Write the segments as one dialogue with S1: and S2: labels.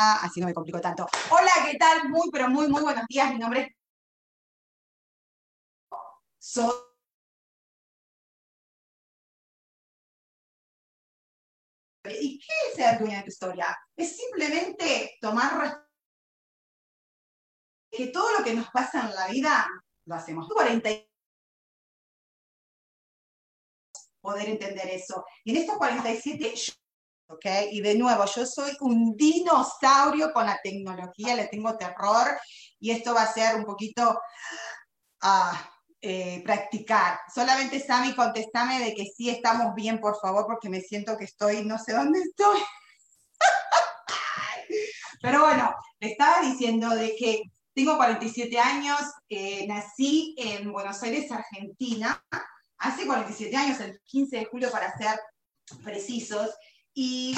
S1: Así no me complico tanto. Hola, ¿qué tal? Muy, pero muy, muy buenos días. Mi nombre es... Soy... ¿Y qué es ser dueña de tu historia? Es simplemente tomar que todo lo que nos pasa en la vida lo hacemos. 40 poder entender eso. Y en estos 47 ¿ok? Y de nuevo, yo soy un dinosaurio con la tecnología, le tengo terror y esto va a ser un poquito ah, eh, practicar. Solamente, Sami, contestame de que sí estamos bien, por favor, porque me siento que estoy, no sé dónde estoy. Pero bueno, le estaba diciendo de que tengo 47 años, eh, nací en Buenos Aires, Argentina, hace 47 años, el 15 de julio para ser precisos, y,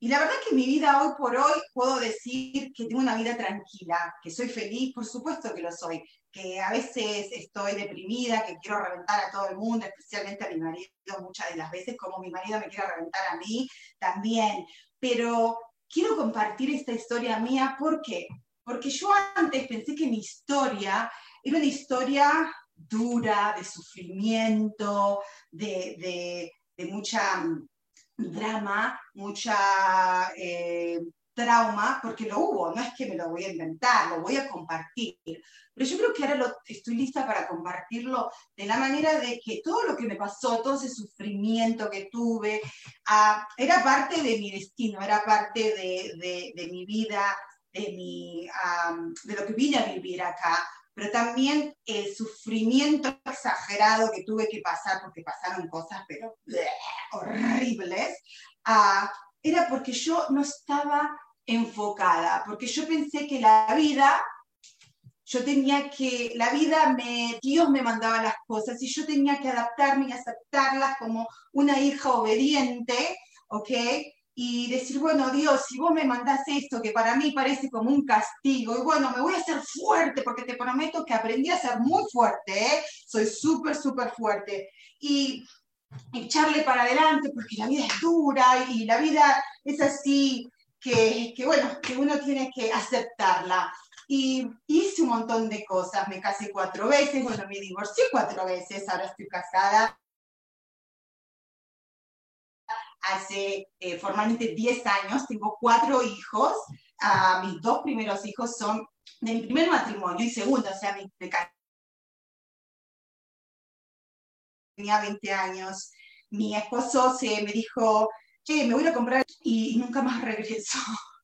S1: la verdad que mi vida hoy por hoy puedo decir que tengo una vida tranquila, que soy feliz, por supuesto que lo soy, que a veces estoy deprimida, que quiero reventar a todo el mundo, especialmente a mi marido muchas de las veces, como mi marido me quiere reventar a mí también. Pero quiero compartir esta historia mía, ¿por qué? Porque yo antes pensé que mi historia era una historia dura, de sufrimiento, de, de mucha drama, mucha eh, trauma, porque lo hubo, no es que me lo voy a inventar, lo voy a compartir. Pero yo creo que ahora lo, estoy lista para compartirlo de la manera de que todo lo que me pasó, todo ese sufrimiento que tuve, ah, era parte de mi destino, era parte de, mi vida, de, mi, de lo que vine a vivir acá pero también el sufrimiento exagerado que tuve que pasar, porque pasaron cosas, pero horribles, ah, era porque yo no estaba enfocada, porque yo pensé que la vida, yo tenía que, la vida me, Dios me mandaba las cosas y yo tenía que adaptarme y aceptarlas como una hija obediente, ¿ok? Y decir, bueno, Dios, si vos me mandás esto que para mí parece como un castigo, y bueno, me voy a hacer fuerte porque te prometo que aprendí a ser muy fuerte, ¿eh? soy súper, súper fuerte. Y echarle para adelante porque la vida es dura y la vida es así que, que bueno, que uno tiene que aceptarla. Y hice un montón de cosas, me casé cuatro veces, bueno, me divorcié cuatro veces, ahora estoy casada hace eh, formalmente 10 años, tengo cuatro hijos, uh, mis dos primeros hijos son de mi primer matrimonio y segundo, o sea, mi, tenía 20 años, mi esposo se me dijo, che, me voy a comprar y, nunca más regreso.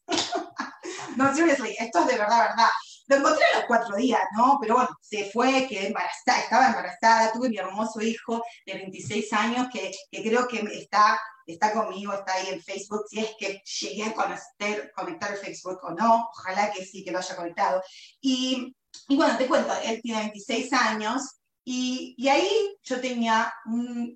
S1: no, seriously, esto es de verdad, verdad. Lo encontré a los cuatro días, ¿no? Pero bueno, se fue, quedé embarazada, estaba embarazada, tuve mi hermoso hijo de 26 años que, que creo que está está conmigo, está ahí en Facebook, si es que llegué a conectar, conectar Facebook o no, ojalá que sí, que lo haya conectado. Y, y bueno, te cuento, él tiene 26 años y, y ahí yo tenía,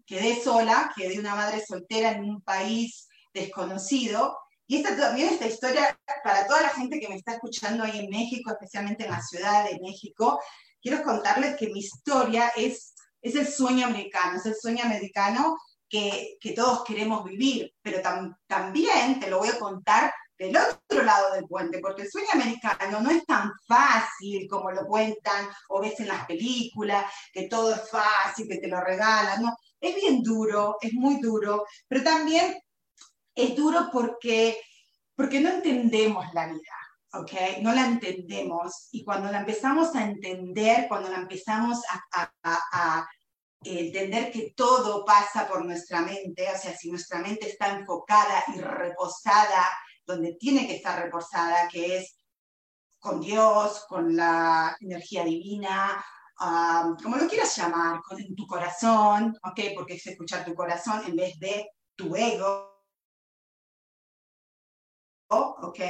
S1: quedé sola, quedé una madre soltera en un país desconocido. Y esta, también esta historia, para toda la gente que me está escuchando ahí en México, especialmente en la Ciudad de México, quiero contarles que mi historia es, es el sueño americano, es el sueño americano que, todos queremos vivir, pero también te lo voy a contar del otro lado del puente, porque el sueño americano no es tan fácil como lo cuentan o ves en las películas, que todo es fácil, que te lo regalan, no, es bien duro, es muy duro, pero también es duro porque porque no entendemos la vida, ¿ok? No la entendemos y cuando la empezamos a entender, cuando la empezamos a, entender que todo pasa por nuestra mente, o sea, si nuestra mente está enfocada y reposada donde tiene que estar reposada, que es con Dios, con la energía divina, como lo quieras llamar, con, en tu corazón, ¿ok? Porque es escuchar tu corazón en vez de tu ego, ¿ok?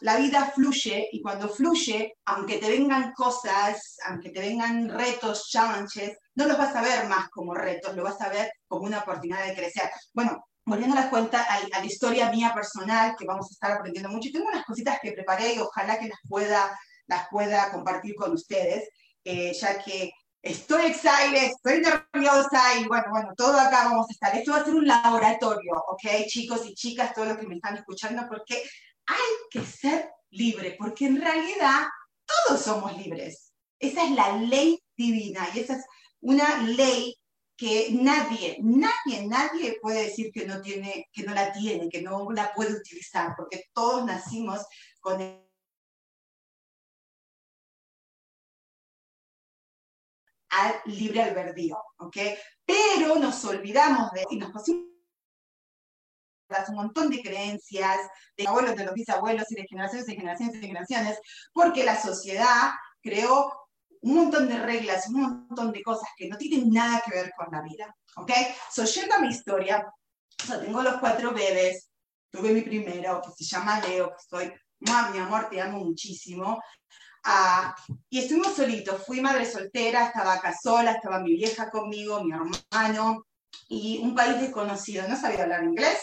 S1: la vida fluye y cuando fluye, aunque te vengan cosas, aunque te vengan retos, challenges, no los vas a ver más como retos, lo vas a ver como una oportunidad de crecer. Bueno, volviendo a la cuenta, a, la historia mía personal, que vamos a estar aprendiendo mucho, tengo unas cositas que preparé y ojalá que las pueda, las pueda compartir con ustedes, eh, ya que estoy excited, estoy nerviosa y bueno, bueno, todo acá vamos a estar. Esto va a ser un laboratorio, ¿ok? Chicos y chicas, todos los que me están escuchando, porque hay que ser libre, porque en realidad todos somos libres. Esa es la ley divina y esa es una ley que nadie, nadie, nadie puede decir que no tiene, que no la tiene, que no la puede utilizar, porque todos nacimos con el libre albedrío, ¿ok? Pero nos olvidamos de y nos pusimos un montón de creencias de abuelos, de los bisabuelos y de generaciones y generaciones y generaciones, porque la sociedad creó un montón de reglas, un montón de cosas que no tienen nada que ver con la vida, ¿ok? So, yendo a mi historia, tengo los cuatro bebés, tuve mi primero, que se llama Leo, que estoy, mi amor, te amo muchísimo, ah, y estuvimos solitos, fui madre soltera, estaba acá sola, estaba mi vieja conmigo, mi hermano, y un país desconocido, no sabía hablar inglés,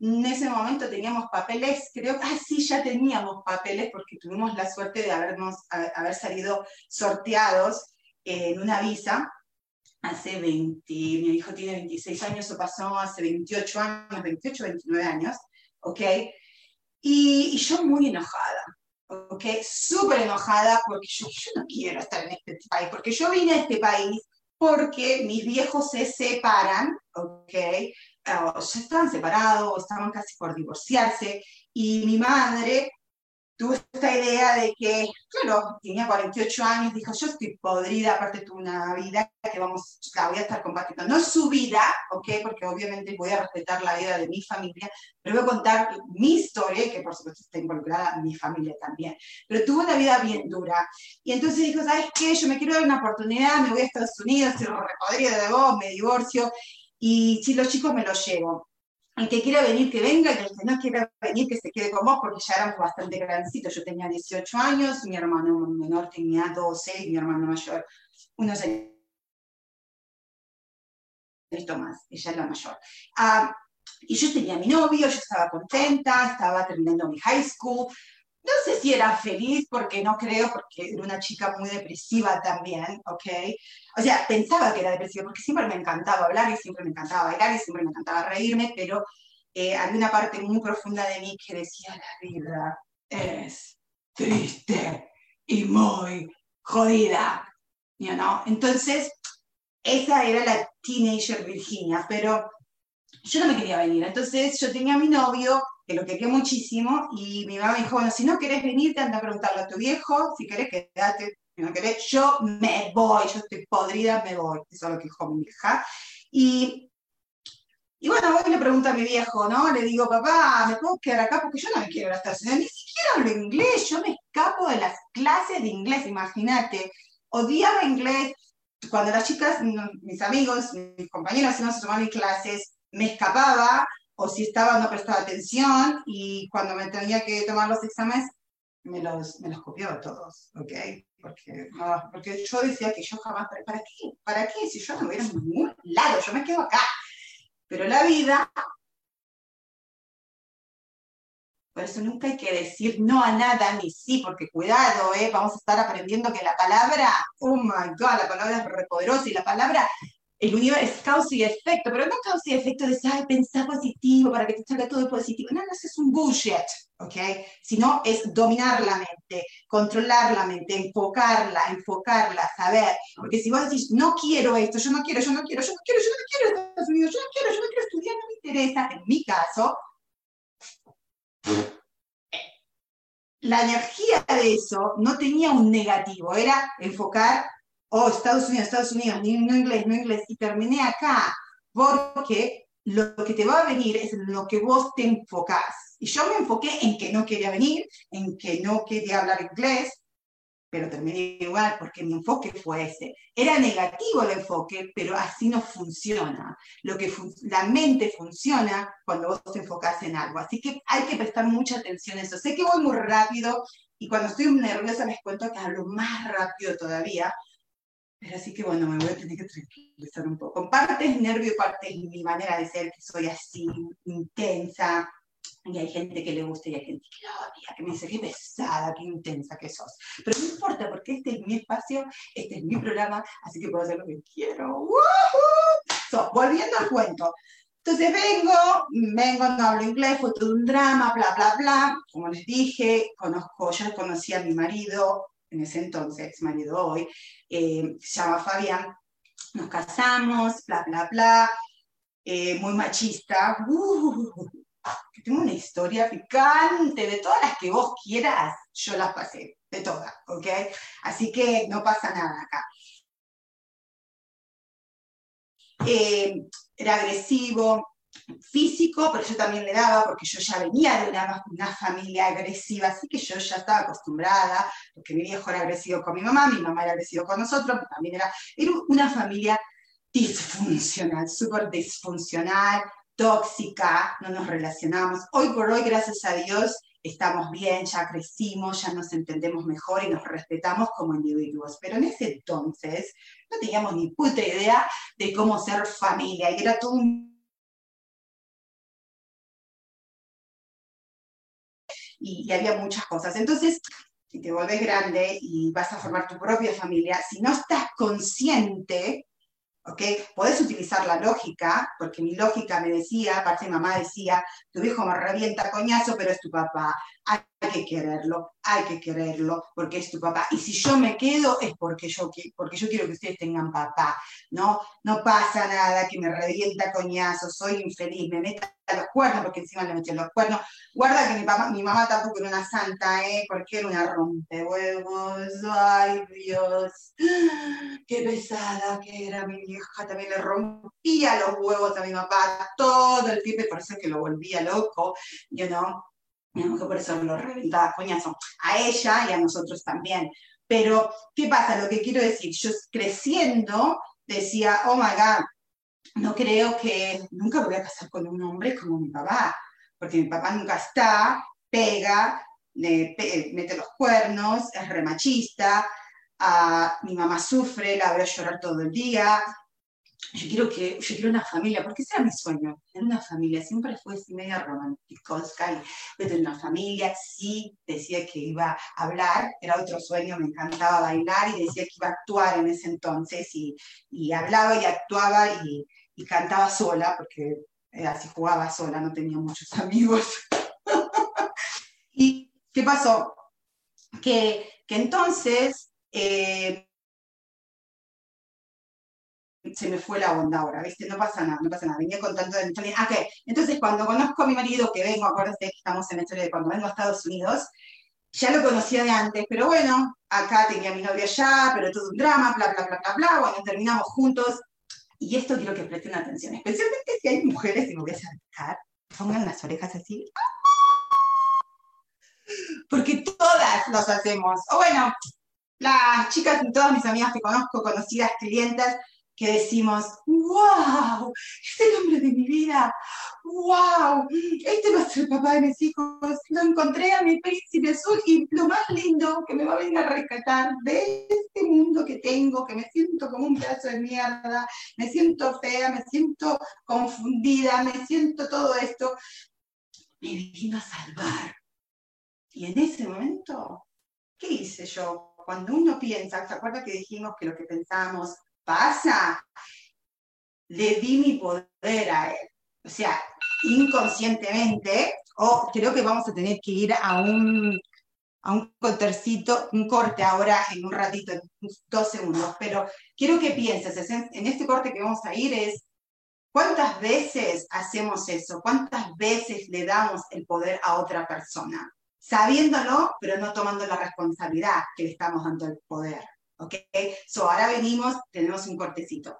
S1: en ese momento teníamos papeles, creo que ah, sí, ya teníamos papeles porque tuvimos la suerte de habernos, haber salido sorteados en una visa. Hace 20, mi hijo tiene 26 años, eso pasó hace 28 años, 28, 29 años, ¿ok? Y, yo muy enojada, ¿ok? Súper enojada porque yo, no quiero estar en este país, porque yo vine a este país porque mis viejos se separan, ¿ok? ya estaban separados, estaban casi por divorciarse, y mi madre tuvo esta idea de que, claro, tenía 48 años, dijo, yo estoy podrida, aparte tuve una vida que vamos, la voy a estar compartiendo. No su vida, ¿ok? Porque obviamente voy a respetar la vida de mi familia, pero voy a contar mi historia que por supuesto está involucrada mi familia también. Pero tuvo una vida bien dura. Y entonces dijo, ¿sabes qué? Yo me quiero dar una oportunidad, me voy a Estados Unidos, se repodría de vos, me divorcio. Y si los chicos me los llevo. El que quiera venir, que venga, y el que no quiera venir, que se quede con vos, porque ya éramos bastante grandecitos. Yo tenía 18 años, mi hermano menor tenía 12 y mi hermano mayor unos años más, ella es la mayor. Ah, y yo tenía mi novio, yo estaba contenta, estaba terminando mi high school, no sé si era feliz, porque no creo, porque era una chica muy depresiva también, ¿ok? O sea, pensaba que era depresiva, porque siempre me encantaba hablar y siempre me encantaba bailar y siempre me encantaba reírme, pero eh, había una parte muy profunda de mí que decía, la vida es triste y muy jodida, you know? Entonces, esa era la teenager Virginia, pero yo no me quería venir. Entonces, yo tenía a mi novio que lo quería muchísimo, y mi mamá dijo, bueno, si no querés venir, te anda a preguntarle a tu viejo, si querés quedate, si no querés, yo me voy, yo estoy podrida, me voy, eso es lo que dijo mi hija. Y, y bueno, voy le pregunto a mi viejo, ¿no? Le digo, papá, ¿me puedo quedar acá? Porque yo no me quiero gastar, ni siquiera hablo inglés, yo me escapo de las clases de inglés, imagínate, odiaba inglés, cuando las chicas, mis amigos, mis compañeros iban a tomar clases, me escapaba, o si estaba no prestaba atención y cuando me tenía que tomar los exámenes me los, me los copiaba todos, ¿ok? Porque, porque yo decía que yo jamás, ¿para qué? ¿Para qué? Si yo no hubiera en ningún lado, yo me quedo acá. Pero la vida, por eso nunca hay que decir no a nada ni sí, porque cuidado, ¿eh? vamos a estar aprendiendo que la palabra, oh my God, la palabra es repoderosa y la palabra el universo es causa y efecto, pero no causa y efecto de saber pensar positivo para que te salga todo positivo. No, no, eso es un bullshit, ¿ok? Sino es dominar la mente, controlar la mente, enfocarla, enfocarla, saber. Porque si vos decís, no quiero esto, yo no quiero, yo no quiero, yo no quiero, yo no quiero Estados Unidos, yo no quiero, yo no quiero estudiar, no me interesa, en mi caso, la energía de eso no tenía un negativo, era enfocar, oh, Estados Unidos, Estados Unidos, no inglés, no inglés, y terminé acá, porque lo que te va a venir es lo que vos te enfocás. Y yo me enfoqué en que no quería venir, en que no quería hablar inglés, pero terminé igual porque mi enfoque fue ese. Era negativo el enfoque, pero así no funciona. Lo que la mente funciona cuando vos te enfocás en algo. Así que hay que prestar mucha atención a eso. Sé que voy muy rápido y cuando estoy nerviosa les cuento que hablo más rápido todavía. Pero así que bueno, me voy a tener que tranquilizar un poco. Parte es nervio, parte es mi manera de ser, que soy así, intensa, y hay gente que le gusta y hay gente que lo odia, que me dice, qué pesada, qué intensa que sos. Pero no importa, porque este es mi espacio, este es mi programa, así que puedo hacer lo que quiero. volviendo al cuento. Entonces vengo, vengo, no hablo inglés, fue todo un drama, bla, bla, bla. Como les dije, conozco, yo conocí a mi marido, en ese entonces, ex marido hoy, eh, se llama Fabián, nos casamos, bla, bla, bla, eh, muy machista, uh, tengo una historia picante, de todas las que vos quieras, yo las pasé, de todas, ¿ok? Así que no pasa nada acá. Eh, era agresivo, físico, pero yo también le daba porque yo ya venía de una, familia agresiva, así que yo ya estaba acostumbrada, porque mi viejo era agresivo con mi mamá, mi mamá era agresivo con nosotros, también era, era una familia disfuncional, súper disfuncional, tóxica, no nos relacionamos. Hoy por hoy, gracias a Dios, estamos bien, ya crecimos, ya nos entendemos mejor y nos respetamos como individuos. Pero en ese entonces no teníamos ni puta idea de cómo ser familia y era todo un... Y, había muchas cosas. Entonces, si te vuelves grande y vas a formar tu propia familia, si no estás consciente ¿ok? Podés utilizar la lógica, porque mi lógica me decía, aparte mi mamá decía, tu hijo me revienta coñazo, pero es tu papá. Hay que quererlo, hay que quererlo, porque es tu papá. Y si yo me quedo es porque yo, porque yo quiero que ustedes tengan papá, ¿no? No pasa nada, que me revienta coñazo, soy infeliz, me meta los cuernos, porque encima le metí los cuernos. Guarda que mi, papá, mi mamá tampoco era una santa, ¿eh? Porque era una rompehuevos. Ay, Dios. Qué pesada que era mi vieja. También le rompía los huevos a mi papá todo el tiempo, y por eso que lo volvía loco, you know que por eso lo reventaba coñazo. A ella y a nosotros también. Pero, ¿qué pasa? Lo que quiero decir, yo creciendo decía, oh my God, no creo que nunca voy a casar con un hombre como mi papá, porque mi papá nunca está, pega, mete los cuernos, es remachista, ah, mi mamá sufre, la veo llorar todo el día, yo quiero que, yo quiero una familia, porque ese era mi sueño, tener una familia, siempre fue así media romántico, de tener una familia, sí, decía que iba a hablar, era otro sueño, me encantaba bailar y decía que iba a actuar en ese entonces y, y hablaba y actuaba y, y cantaba sola, porque así jugaba sola, no tenía muchos amigos. ¿Y qué pasó? Que, que entonces... Eh, se me fue la onda ahora, ¿viste? No pasa nada, no pasa nada. Venía contando de. Ah. Entonces, cuando conozco a mi marido, que vengo, acuérdense que estamos en la historia de cuando vengo a Estados Unidos, ya lo conocía de antes, pero bueno, acá tenía a mi novia allá, pero todo un drama, bla, bla, bla, bla, bla. Bueno, terminamos juntos. Y esto quiero que presten atención, especialmente si hay mujeres, y me voy a acercar, pongan las orejas así. Porque todas los hacemos. O bueno, las chicas, todas mis amigas que conozco, conocidas, clientes, que decimos, wow, es el hombre de mi vida, wow, este va a ser el papá de mis hijos, lo encontré a mi príncipe azul y lo más lindo que me va a venir a rescatar de este mundo que tengo, que me siento como un pedazo de mierda, me siento fea, me siento confundida, me siento todo esto, me vino a salvar. Y en ese momento, ¿qué hice yo? Cuando uno piensa, ¿se acuerda que dijimos que lo que pensamos pasa? Le di mi poder a él. O sea, inconscientemente, o creo que vamos a tener que ir a un, a un cortercito, un corte ahora en un ratito, en dos segundos, pero quiero que pienses, en este corte que vamos a ir es, ¿cuántas veces hacemos eso? ¿Cuántas veces le damos el poder a otra persona? sabiéndolo, pero no tomando la responsabilidad que le estamos dando el poder. ¿Ok? So, ahora venimos, tenemos un cortecito.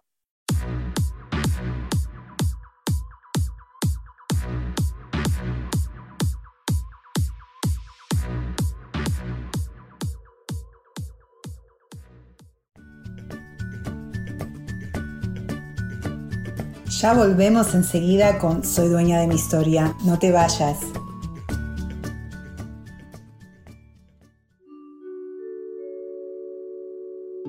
S2: Ya volvemos enseguida con Soy dueña de mi historia. No te vayas.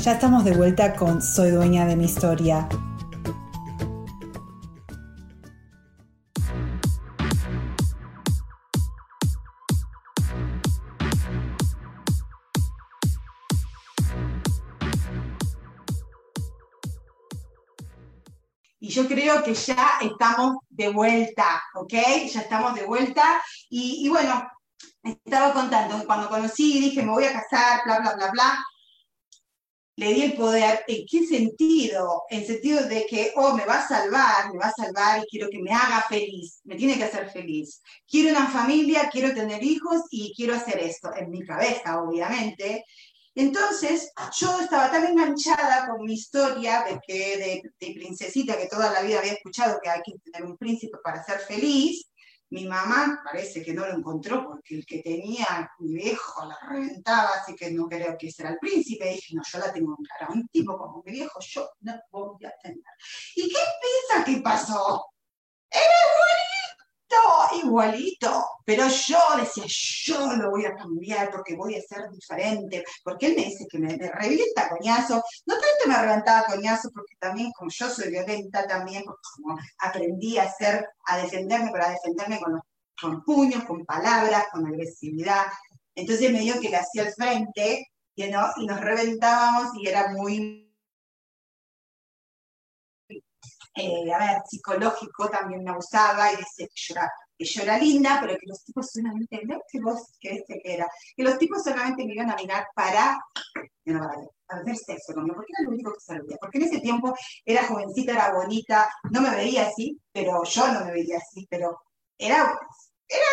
S2: Ya estamos de vuelta con Soy dueña de mi historia.
S1: Y yo creo que ya estamos de vuelta, ¿ok? Ya estamos de vuelta. Y, bueno, estaba contando, cuando conocí, dije, me voy a casar, bla, bla, bla, bla le di el poder, ¿en qué sentido? En sentido de que, oh, me va a salvar, me va a salvar y quiero que me haga feliz, me tiene que hacer feliz. Quiero una familia, quiero tener hijos y quiero hacer esto, en mi cabeza, obviamente. Entonces, yo estaba tan enganchada con mi historia de que de, de princesita que toda la vida había escuchado que hay que tener un príncipe para ser feliz, mi mamá parece que no lo encontró porque el que tenía mi viejo la reventaba, así que no creo que ese era el príncipe. Dije, no, yo la tengo clara. Un tipo como mi viejo, yo no voy a tener. ¿Y qué piensa que pasó? Era igualito. Pero yo decía, yo lo voy a cambiar porque voy a ser diferente. Porque él me dice que me, revienta coñazo. No tanto me reventaba coñazo porque también, como yo soy violenta también, porque como aprendí a hacer, a defenderme, pero a defenderme con, con puños, con palabras, con agresividad. Entonces me dio que le hacía el frente no, y nos reventábamos y era muy eh, a ver, psicológico también me usaba y decía que yo, era, que yo era linda, pero que los tipos solamente, ¿no? que vos creíste que era, que los tipos solamente me iban a mirar para, no, para, para hacer sexo conmigo, porque era lo único que servía, porque en ese tiempo era jovencita, era bonita, no me veía así, pero yo no me veía así, pero era, era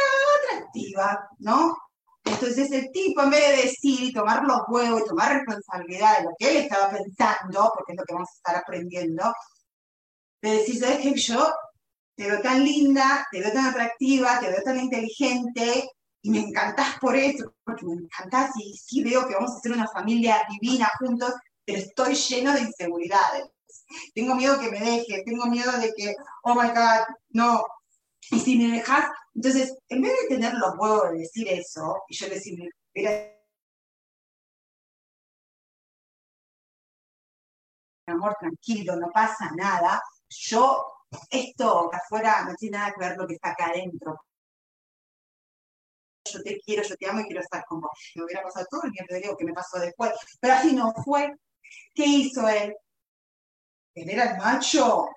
S1: atractiva, ¿no? Entonces el tipo, en vez de decir y tomar los huevos y tomar responsabilidad de lo que él estaba pensando, porque es lo que vamos a estar aprendiendo, de decir, ¿sabes qué? Yo te veo tan linda, te veo tan atractiva, te veo tan inteligente y me encantás por eso, porque me encantás y sí veo que vamos a ser una familia divina juntos, pero estoy lleno de inseguridades. Tengo miedo que me deje, tengo miedo de que, oh my God, no. Y si me dejas, entonces, en vez de tener los huevos de decir eso, y yo decirme, mira, amor, tranquilo, no pasa nada, yo, esto afuera no tiene nada que ver lo que está acá adentro. Yo te quiero, yo te amo y quiero estar con vos. Me hubiera pasado todo el tiempo, digo que me pasó después. Pero así no fue. ¿Qué hizo él? Él era el macho.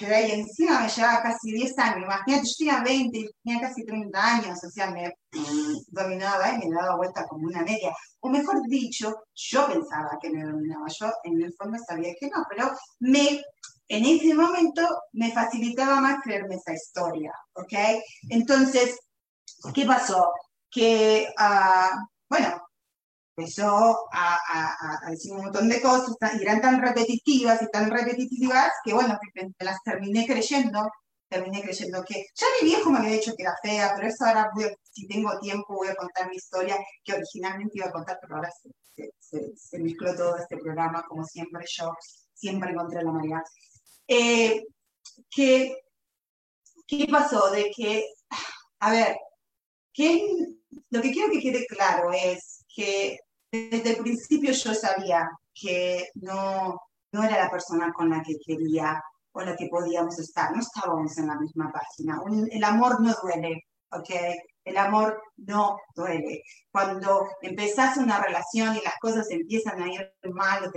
S1: y encima me llevaba casi 10 años. Imagínate, yo tenía 20, tenía casi 30 años, o sea, me dominaba y me daba vuelta como una media. O mejor dicho, yo pensaba que me dominaba, yo en el fondo sabía que no, pero me, en ese momento me facilitaba más creerme esa historia, ¿ok? Entonces, ¿qué pasó? Que, uh, bueno, empezó a, decir un montón de cosas y eran tan repetitivas y tan repetitivas que, bueno, que las terminé creyendo, terminé creyendo que, ya mi viejo me había dicho que era fea, pero eso ahora, si tengo tiempo, voy a contar mi historia que originalmente iba a contar, pero ahora se, mezcló todo este programa, como siempre yo, siempre encontré la María. Eh, ¿qué, ¿Qué pasó? De que, a ver, lo que quiero que quede claro es que desde el principio yo sabía que no, no era la persona con la que quería o la que podíamos estar, no estábamos en la misma página. el amor no duele, ¿ok? El amor no duele. Cuando empezás una relación y las cosas empiezan a ir mal,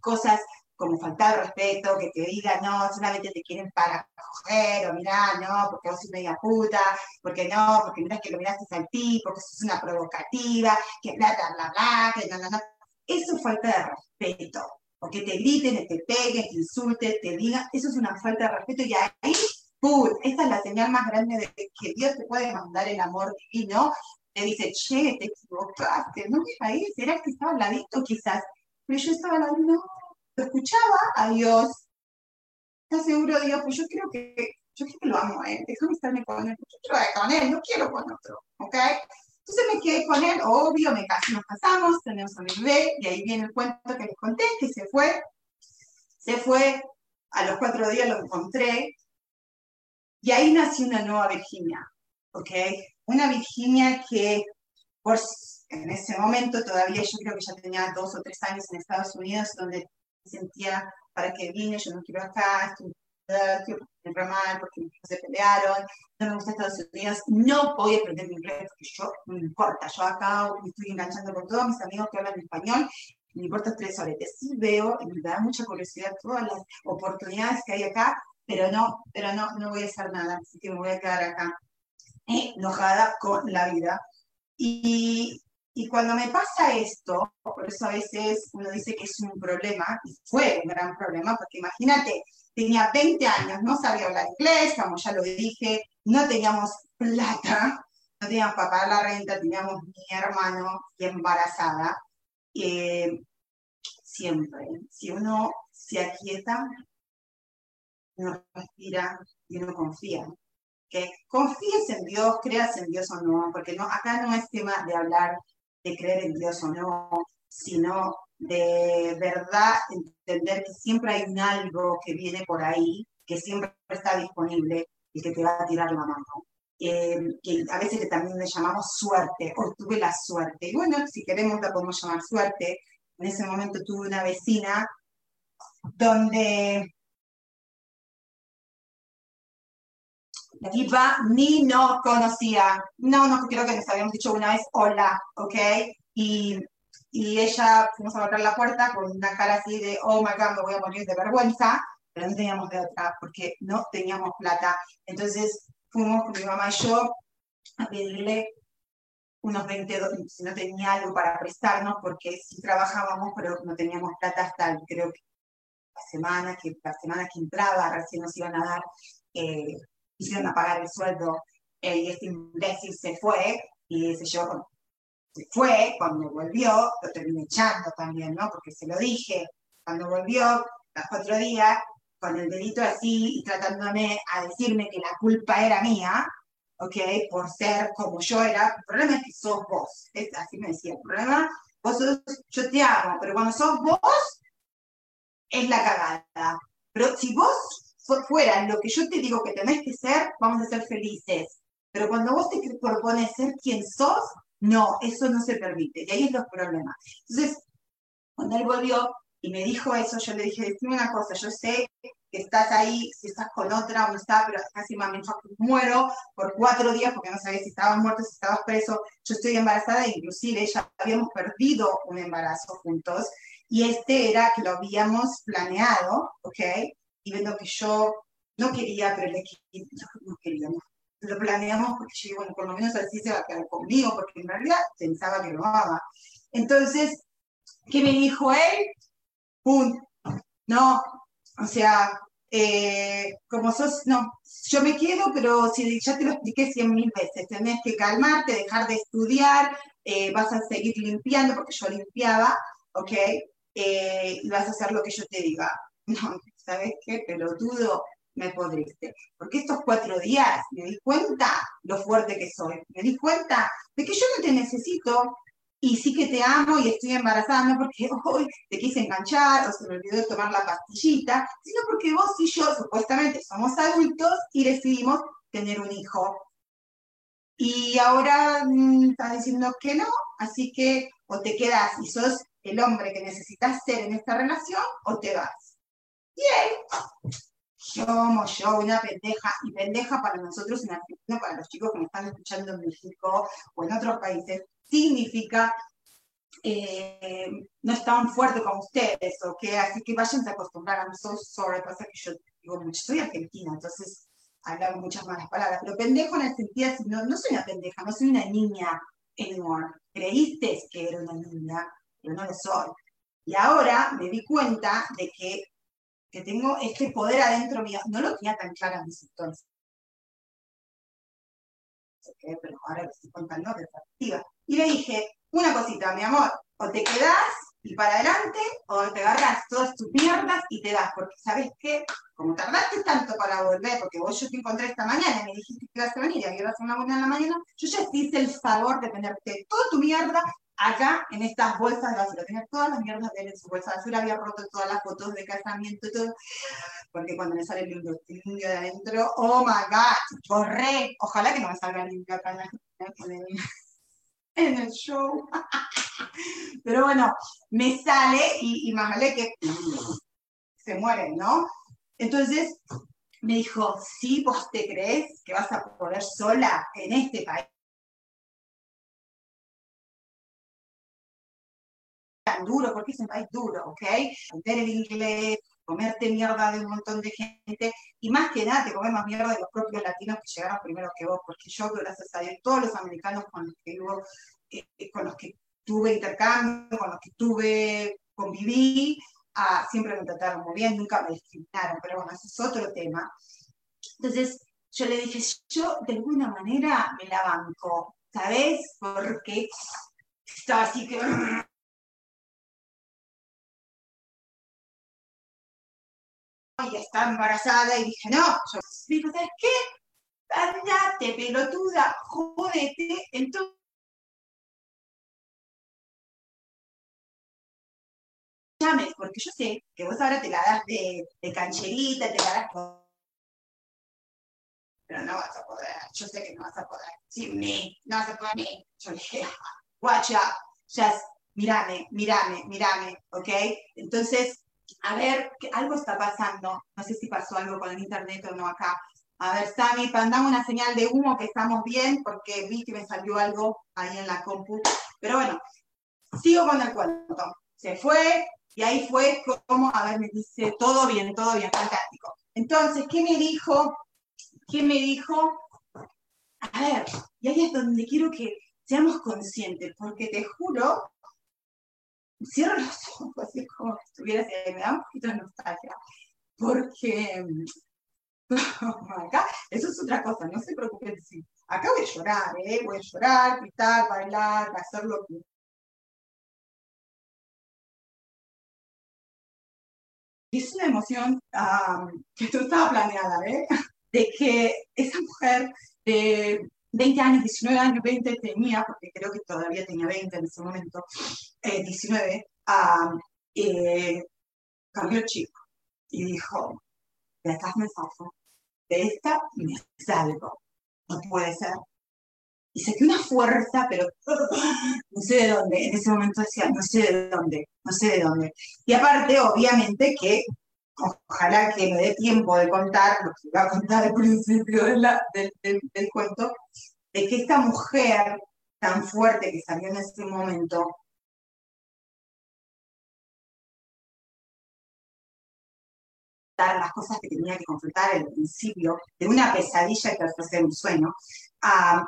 S1: cosas como faltar respeto, que te digan, no, solamente te quieren para coger, o mirá, no, porque vos sos media puta, porque no, porque mirá que lo miraste al tipo, porque sos una provocativa, que bla, bla, bla, bla, que no, no, no. Eso es falta de respeto, porque te griten, te peguen, te insulten, te digan, eso es una falta de respeto y ahí, ¡pum! Esta es la señal más grande de que Dios te puede mandar el amor divino, te dice, che, te equivocaste, no me ahí, será que estaba al ladito quizás, pero yo estaba al lado, no, escuchaba a Dios, ¿estás seguro, Dios? Pues yo creo que, yo creo que lo amo a él, déjame estarme con él, yo quiero con él, no quiero con otro, ¿ok? Entonces me quedé con él, obvio, me casé, nos casamos, tenemos a mi bebé, y ahí viene el cuento que les conté, que se fue, se fue, a los cuatro días lo encontré, y ahí nació una nueva Virginia, ¿ok? Una Virginia que por, en ese momento todavía yo creo que ya tenía dos o tres años en Estados Unidos, donde sentía para qué vine, yo no quiero acá, estoy siempre mal porque mis se pelearon, no me gusta Estados Unidos, no voy a aprender mi inglés porque yo, no me importa, yo acá me estoy enganchando con todos mis amigos que hablan español, me importa tres soletes. Sí veo, y me da mucha curiosidad todas las oportunidades que hay acá, pero no, pero no, no voy a hacer nada, así que me voy a quedar acá enojada con la vida. Y, y cuando me pasa esto, por eso a veces uno dice que es un problema, y fue un gran problema, porque imagínate, tenía 20 años, no sabía hablar inglés, como ya lo dije, no teníamos plata, no teníamos para pagar la renta, teníamos mi hermano embarazada. Eh, siempre, si uno se aquieta, uno respira y uno confía. Que confíes en Dios, creas en Dios o no, porque no, acá no es tema de hablar de creer en Dios o no, sino de verdad entender que siempre hay un algo que viene por ahí, que siempre está disponible y que te va a tirar la mano. Eh, que a veces también le llamamos suerte, o tuve la suerte. Y bueno, si queremos la podemos llamar suerte. En ese momento tuve una vecina donde La tipa ni nos conocía. No, no, creo que nos habíamos dicho una vez hola, ¿ok? Y, y ella, fuimos a abrir la puerta con una cara así de, oh my god, me voy a morir de vergüenza, pero no teníamos de otra porque no teníamos plata. Entonces fuimos con mi mamá y yo a pedirle unos 20 dólares, si no tenía algo para prestarnos, porque sí trabajábamos, pero no teníamos plata hasta creo que la semana que, la semana que entraba, recién nos iban a dar eh, hicieron a pagar el sueldo eh, y este imbécil se fue y dice yo, se fue, cuando volvió, lo terminé echando también, ¿no? Porque se lo dije, cuando volvió, los cuatro días, con el dedito así y tratándome a decirme que la culpa era mía, ¿ok? Por ser como yo era, el problema es que sos vos, es, así me decía, el problema, vos sos, yo te amo, pero cuando sos vos, es la cagada. Pero si vos fuera lo que yo te digo que tenés que ser, vamos a ser felices. Pero cuando vos te propones ser quien sos, no, eso no se permite. Y ahí es los problemas. Entonces, cuando él volvió y me dijo eso, yo le dije, dime una cosa, yo sé que estás ahí, si estás con otra o no estás, pero casi me muero por cuatro días porque no sabía si estabas muerto, si estabas preso. Yo estoy embarazada inclusive ya habíamos perdido un embarazo juntos y este era que lo habíamos planeado, ¿ok? Y viendo que yo no quería, pero le no quería, Lo planeamos porque yo bueno, por lo menos así se va a quedar conmigo, porque en realidad pensaba que lo amaba. Entonces, ¿qué me dijo él? ¡Pum! No, o sea, eh, como sos, no, yo me quedo, pero si ya te lo expliqué cien mil veces, tenés que calmarte, dejar de estudiar, eh, vas a seguir limpiando, porque yo limpiaba, ¿ok? Eh, y vas a hacer lo que yo te diga. No, ¿sabes qué? Pelotudo, me podriste. Porque estos cuatro días me di cuenta lo fuerte que soy. Me di cuenta de que yo no te necesito y sí que te amo y estoy embarazada, no porque hoy te quise enganchar o se me olvidó tomar la pastillita, sino porque vos y yo supuestamente somos adultos y decidimos tener un hijo. Y ahora mm, estás diciendo que no, así que o te quedas y sos el hombre que necesitas ser en esta relación o te vas. Y él, como yo, una pendeja, y pendeja para nosotros en Argentina, para los chicos que me están escuchando en México o en otros países, significa eh, no es tan fuerte como ustedes, ¿ok? Así que vayan a acostumbrar, I'm so sorry, pasa que yo digo mucho, soy argentina, entonces hablaba muchas malas palabras, pero pendejo en el sentido, no, no soy una pendeja, no soy una niña anymore, creíste que era una niña, pero no lo soy. Y ahora me di cuenta de que, que tengo este poder adentro mío, no lo tenía tan claro en mis entonces, pero ahora lo estoy contando perspectiva. Y le dije, una cosita, mi amor, o te quedás y para adelante, o te agarras todas tus mierdas y te das, porque ¿sabes qué? Como tardaste tanto para volver, porque vos yo te encontré esta mañana y me dijiste que ibas a venir y que ibas a una buena en la mañana, yo ya te hice el favor de tenerte toda tu mierda acá en estas bolsas de basura. Tenía todas las mierdas de él en su bolsa de basura, había roto todas las fotos de casamiento y todo, porque cuando me sale el lindo, de adentro, oh my god, borré, ojalá que no me salga lindo acá en el show. Pero bueno, me sale y, más vale que se mueren, ¿no? Entonces me dijo, sí, vos te crees que vas a poder sola en este país. Tan duro, porque es un país duro, ¿ok? Entender el inglés, comerte mierda de un montón de gente, y más que nada te comes más mierda de los propios latinos que llegaron primero que vos, porque yo, gracias a Dios, todos los americanos con los que eh, con los que tuve intercambio, con los que tuve, conviví, ah, siempre me trataron muy bien, nunca me discriminaron, pero bueno, ese es otro tema. Entonces, yo le dije, yo de alguna manera me la banco, ¿sabes? Porque estaba así que y está embarazada y dije, no, yo digo, ¿sabes qué? Andate, pelotuda, jódete, entonces llames, porque yo sé que vos ahora te la das de, de cancherita, te la das con... Pero no vas a poder, yo sé que no vas a poder. Sin mí, no vas a poder. Yo le dije, watch out, just, mírame, mírame, mírame, ¿ok? Entonces, a ver, algo está pasando. No sé si pasó algo con el internet o no acá. A ver, Sammy, mandame una señal de humo que estamos bien, porque vi que me salió algo ahí en la compu. Pero bueno, sigo con el cuento. Se fue, y ahí fue como, a ver, me dice, todo bien, todo bien, fantástico. Entonces, ¿qué me dijo? ¿Qué me dijo? A ver, y ahí es donde quiero que seamos conscientes, porque te juro cierro los ojos, así como si estuviera así, me da un poquito de nostalgia, porque acá, eso es otra cosa, no se preocupen, sí. acá voy a llorar, ¿eh? voy a llorar, gritar, bailar, hacer lo que es una emoción que no estaba planeada, ¿eh? De que esa mujer de 20 años, 19 años, 20 tenía, porque creo que todavía tenía 20 en ese momento, 19, eh, eh, cambió el chico y dijo, de me de esta me salgo, no puede ser. Y sentí una fuerza, pero no sé de dónde, en ese momento decía, no sé de dónde, no sé de dónde. Y aparte, obviamente, que ojalá que me dé tiempo de contar lo que iba a contar al principio del, cuento, de que esta mujer tan fuerte que salió en ese momento, las cosas que tenía que confrontar al principio, de una pesadilla que ser un sueño, a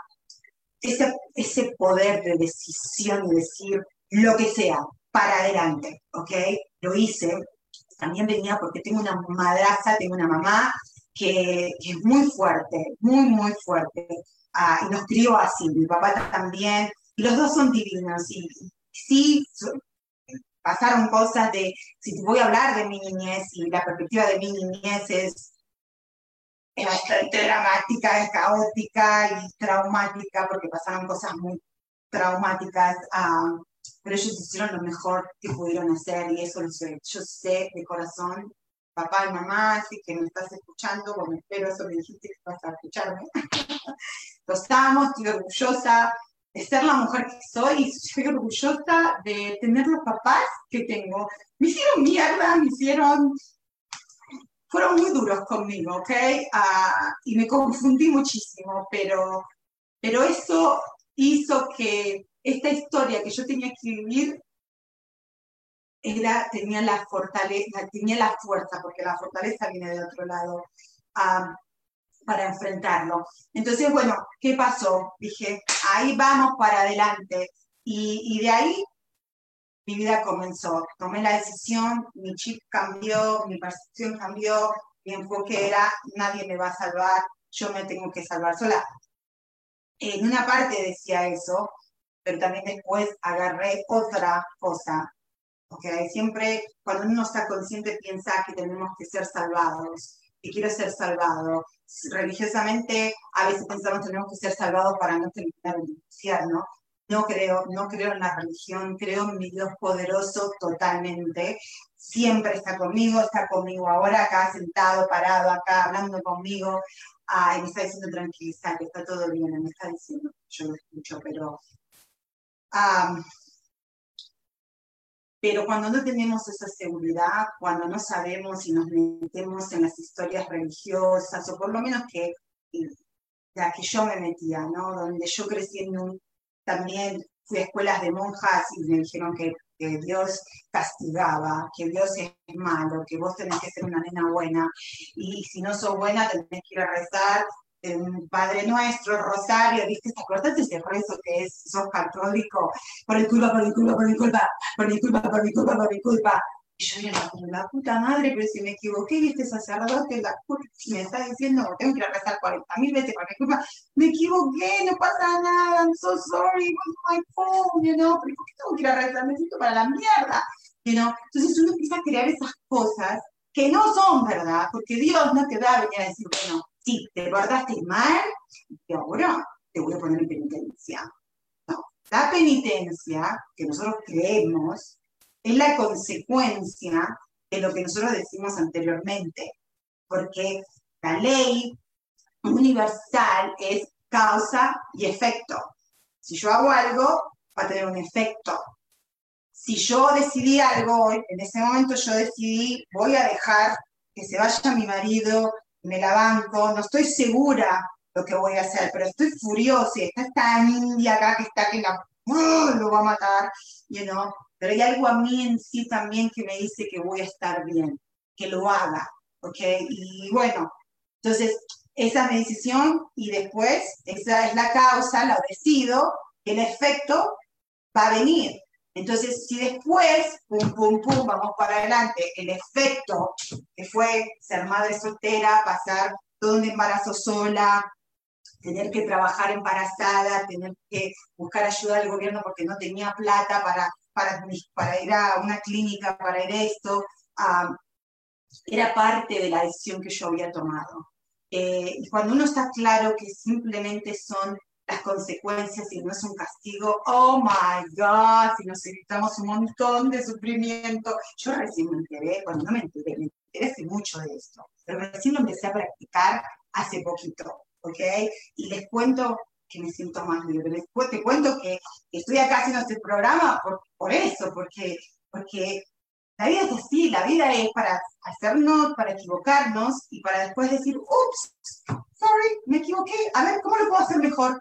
S1: ese, ese poder de decisión y decir lo que sea, para adelante, ¿ok? Lo hice. También venía porque tengo una madraza, tengo una mamá que, es muy fuerte, muy, muy fuerte. Ah, y nos crió así, mi papá también. Y los dos son divinos. Y sí, pasaron cosas de, si voy a hablar de mi niñez y la perspectiva de mi niñez es, bastante dramática, es caótica y traumática porque pasaron cosas muy traumáticas. Ah, pero ellos hicieron lo mejor que pudieron hacer y eso lo sé. Yo sé de corazón, papá y mamá, así que me estás escuchando, me espero eso me dijiste que vas a escucharme. lo estamos, estoy orgullosa de ser la mujer que soy y estoy orgullosa de tener los papás que tengo. Me hicieron mierda, me hicieron... Fueron muy duros conmigo, ¿ok? Ah, y me confundí muchísimo, pero, pero eso hizo que esta historia que yo tenía que vivir era, tenía la fortaleza, tenía la fuerza, porque la fortaleza viene de otro lado, para enfrentarlo. Entonces, bueno, ¿qué pasó? Dije, ahí vamos para adelante. Y, y de ahí mi vida comenzó. Tomé la decisión, mi chip cambió, mi percepción cambió, mi enfoque era, nadie me va a salvar, yo me tengo que salvar sola. En una parte decía eso, pero también después agarré otra cosa. Porque siempre cuando uno está consciente piensa que tenemos que ser salvados, que quiero ser salvado. Religiosamente a veces pensamos que tenemos que ser salvados para no terminar en el infierno. No creo, no creo en la religión, creo en mi Dios poderoso totalmente. Siempre está conmigo, está conmigo ahora acá, sentado, parado acá, hablando conmigo. y me está diciendo tranquilizar, que está todo bien, me está diciendo, yo lo escucho, pero pero cuando no tenemos esa seguridad, cuando no sabemos y nos metemos en las historias religiosas, o por lo menos que la que yo me metía, ¿no? Donde yo crecí también fui a escuelas de monjas y me dijeron que, que, Dios castigaba, que Dios es malo, que vos tenés que ser una nena buena, y si no sos buena tenés que ir a rezar un Padre Nuestro, Rosario, ¿viste? ¿Te acuerdas de ese rezo que es, sos católico? Por mi culpa, por mi culpa, por mi culpa, por mi culpa, por mi culpa, por mi culpa. Y yo era la, puta madre, pero si me equivoqué, y este sacerdote la, me está diciendo que tengo que rezar 40 mil veces por mi culpa, me equivoqué, no pasa nada, I'm so sorry, my fault, you know, pero ¿por qué tengo que ir a rezar? Me siento para la mierda, you know. Entonces uno empieza a crear esas cosas que no son verdad, porque Dios no te va a venir a decir, bueno, sí, te guardaste mal y ahora te voy a poner en penitencia. No, la penitencia que nosotros creemos es la consecuencia de lo que nosotros decimos anteriormente, porque la ley universal es causa y efecto. Si yo hago algo, va a tener un efecto. Si yo decidí algo hoy, en ese momento yo decidí, voy a dejar que se vaya mi marido, me la banco, no estoy segura lo que voy a hacer, pero estoy furiosa, está esta india acá que está que la, ¡uh! lo va a matar, you know? pero hay algo a mí en sí también que me dice que voy a estar bien, que lo haga, ¿ok? Y bueno, entonces esa es mi decisión y después esa es la causa, la decido, el efecto va a venir. Entonces, si después, pum, pum, pum, vamos para adelante, el efecto que fue ser madre soltera, pasar todo un embarazo sola, tener que trabajar embarazada, tener que buscar ayuda del gobierno porque no tenía plata para, para, para ir a una clínica, para ir a esto, era parte de la decisión que yo había tomado. Eh, y cuando uno está claro que simplemente son las consecuencias y no es un castigo, oh my God, si nos evitamos un montón de sufrimiento. Yo recién me enteré, cuando no me enteré, me enteré mucho de esto, pero recién lo empecé a practicar hace poquito, ¿ok? Y les cuento que me siento más libre. Después te cuento que estoy acá haciendo este programa por, por eso, porque, porque la vida es así, la vida es para hacernos, para equivocarnos y para después decir, ups, sorry, me equivoqué, a ver, ¿cómo lo puedo hacer mejor?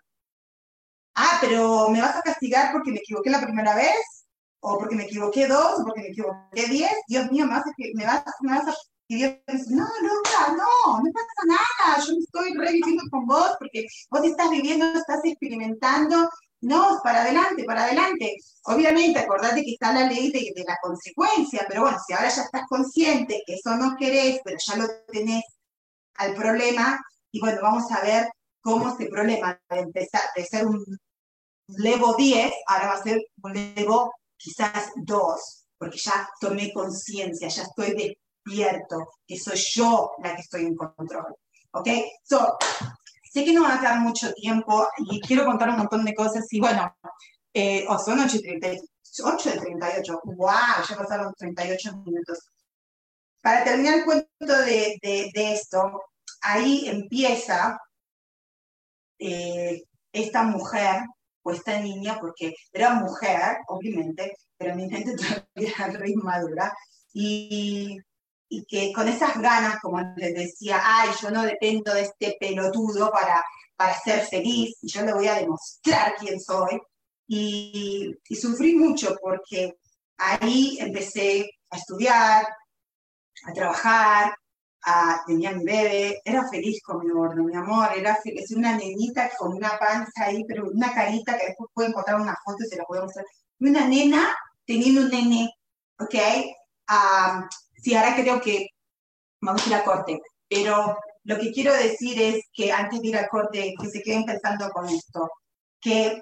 S1: Ah, pero me vas a castigar porque me equivoqué la primera vez, o porque me equivoqué dos, o porque me equivoqué diez, Dios mío, me vas a, me vas, me vas a Y Dios dice, no, loca, no, no pasa nada, yo estoy reviviendo con vos porque vos estás viviendo, estás experimentando, no, para adelante, para adelante. Obviamente, acordate que está la ley de, de, la consecuencia, pero bueno, si ahora ya estás consciente que eso no querés, pero ya lo tenés al problema, y bueno, vamos a ver cómo este problema de empezar, de ser un levo 10, ahora va a ser un levo quizás 2, porque ya tomé conciencia, ya estoy despierto, que soy yo la que estoy en control. ¿Ok? So, sé que no va a dar mucho tiempo y quiero contar un montón de cosas y bueno, eh, oh, son 8 y 8 de 38, wow, ya pasaron 38 minutos. Para terminar el cuento de, de, de esto, ahí empieza eh, esta mujer o esta niña, porque era mujer, obviamente, pero mi mente todavía era re inmadura, y, y que con esas ganas, como les decía, ay, yo no dependo de este pelotudo para, para ser feliz, y yo le voy a demostrar quién soy, y, y sufrí mucho porque ahí empecé a estudiar, a trabajar, tenía mi bebé, era feliz con mi gordo, mi amor, era feliz, una nenita con una panza ahí, pero una carita que después puede encontrar una foto y se la puedo mostrar. Una nena teniendo un nene, ¿ok? Um, sí, ahora creo que vamos a ir a corte, pero lo que quiero decir es que antes de ir a corte, que se queden pensando con esto, que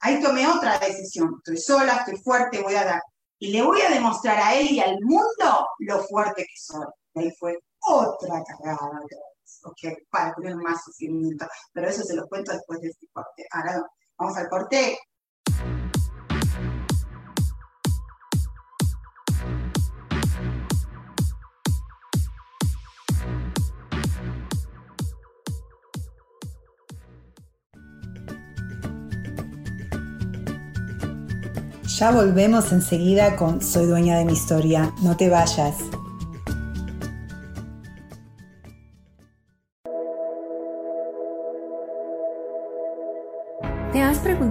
S1: ahí tomé otra decisión, estoy sola, estoy fuerte, voy a dar, y le voy a demostrar a él y al mundo lo fuerte que soy. Ahí fue otra cagada ok, para poner más sufrimiento. Pero eso se lo cuento después de este corte. Ahora vamos al corte.
S2: Ya volvemos enseguida con Soy dueña de mi historia. No te vayas.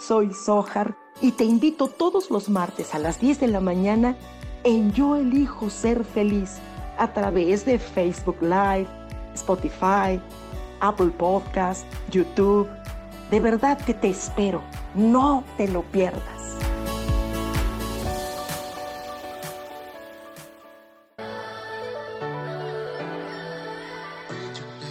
S3: Soy Sohar y te invito todos los martes a las 10 de la mañana en Yo elijo ser feliz a través de Facebook Live, Spotify, Apple Podcast, YouTube. De verdad que te espero, no te lo pierdas.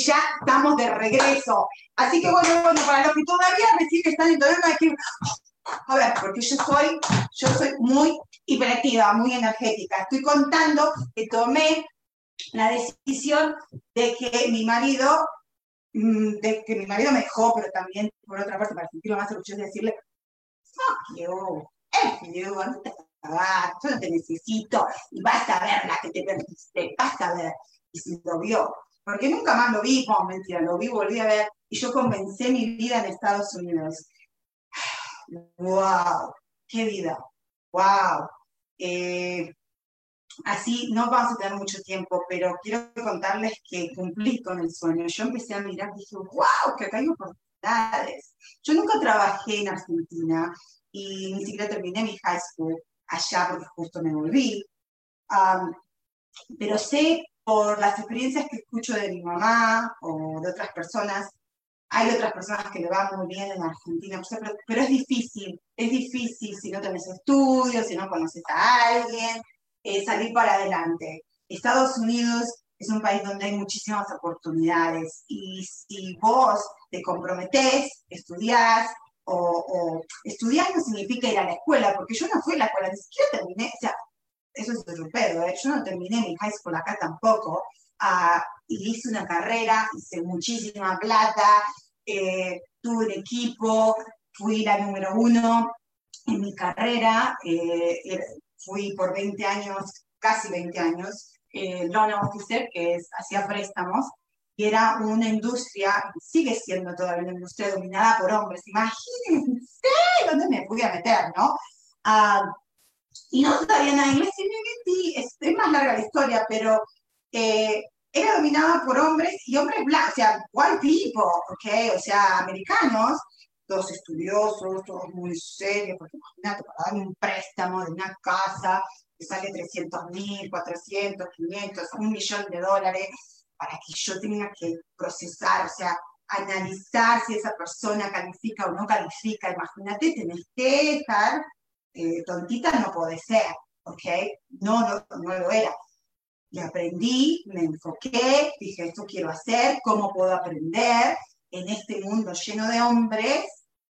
S1: Ya estamos de regreso. Así que bueno, bueno para los que todavía recién están en hay que... A ver, porque yo soy, yo soy muy hiperactiva, muy energética. Estoy contando que tomé la decisión de que mi marido, mm, de que mi marido me dejó, pero también, por otra parte, para sentirlo más orgulloso de decirle, fuck you, F you, no te yo no te necesito, y vas a ver la que te perdiste, vas a ver. Y si lo vio, porque nunca más lo vi, no, mentira, lo vi, volví a ver, y yo comencé mi vida en Estados Unidos. wow, qué vida, wow. Eh, así no vamos a tener mucho tiempo, pero quiero contarles que cumplí con el sueño. Yo empecé a mirar dije, wow, que acá hay oportunidades. Yo nunca trabajé en Argentina y ni siquiera terminé mi high school allá porque justo me volví. pero sé por las experiencias que escucho de mi mamá o de otras personas, hay otras personas que le van muy bien en Argentina, pero, es difícil, es difícil si no tenés estudios, si no conoces a alguien, eh, salir para adelante. Estados Unidos es un país donde hay muchísimas oportunidades y si vos te comprometés, estudiás, o, o, estudiar no significa ir a la escuela, porque yo no fui a la escuela, ni siquiera terminé, o sea, eso es otro pedo, ¿eh? yo no terminé mi high school acá tampoco, uh, y hice una carrera, hice muchísima plata, eh, tuve un equipo, fui la número uno en mi carrera, eh, fui por 20 años, casi 20 años, eh, loan officer, que es, hacía préstamos, y era una industria, sigue siendo todavía una industria dominada por hombres. Imagínense dónde me pude meter, ¿no? Uh, y no sabía nada de inglés y me metí, es, más larga la historia, pero eh, era dominada por hombres y hombres blancos, o sea, white people, ¿ok? O sea, americanos, todos estudiosos, todos muy serios, porque imagínate, para dar un préstamo de una casa que sale 300 mil, 400, 500, un millón de dólares, para que yo tenga que procesar, o sea, analizar si esa persona califica o no califica. Imagínate, tenés que dejar eh, tontita no puede ser, ¿ok? No, no, no lo era. Y aprendí, me enfoqué, dije, esto quiero hacer, ¿cómo puedo aprender en este mundo lleno de hombres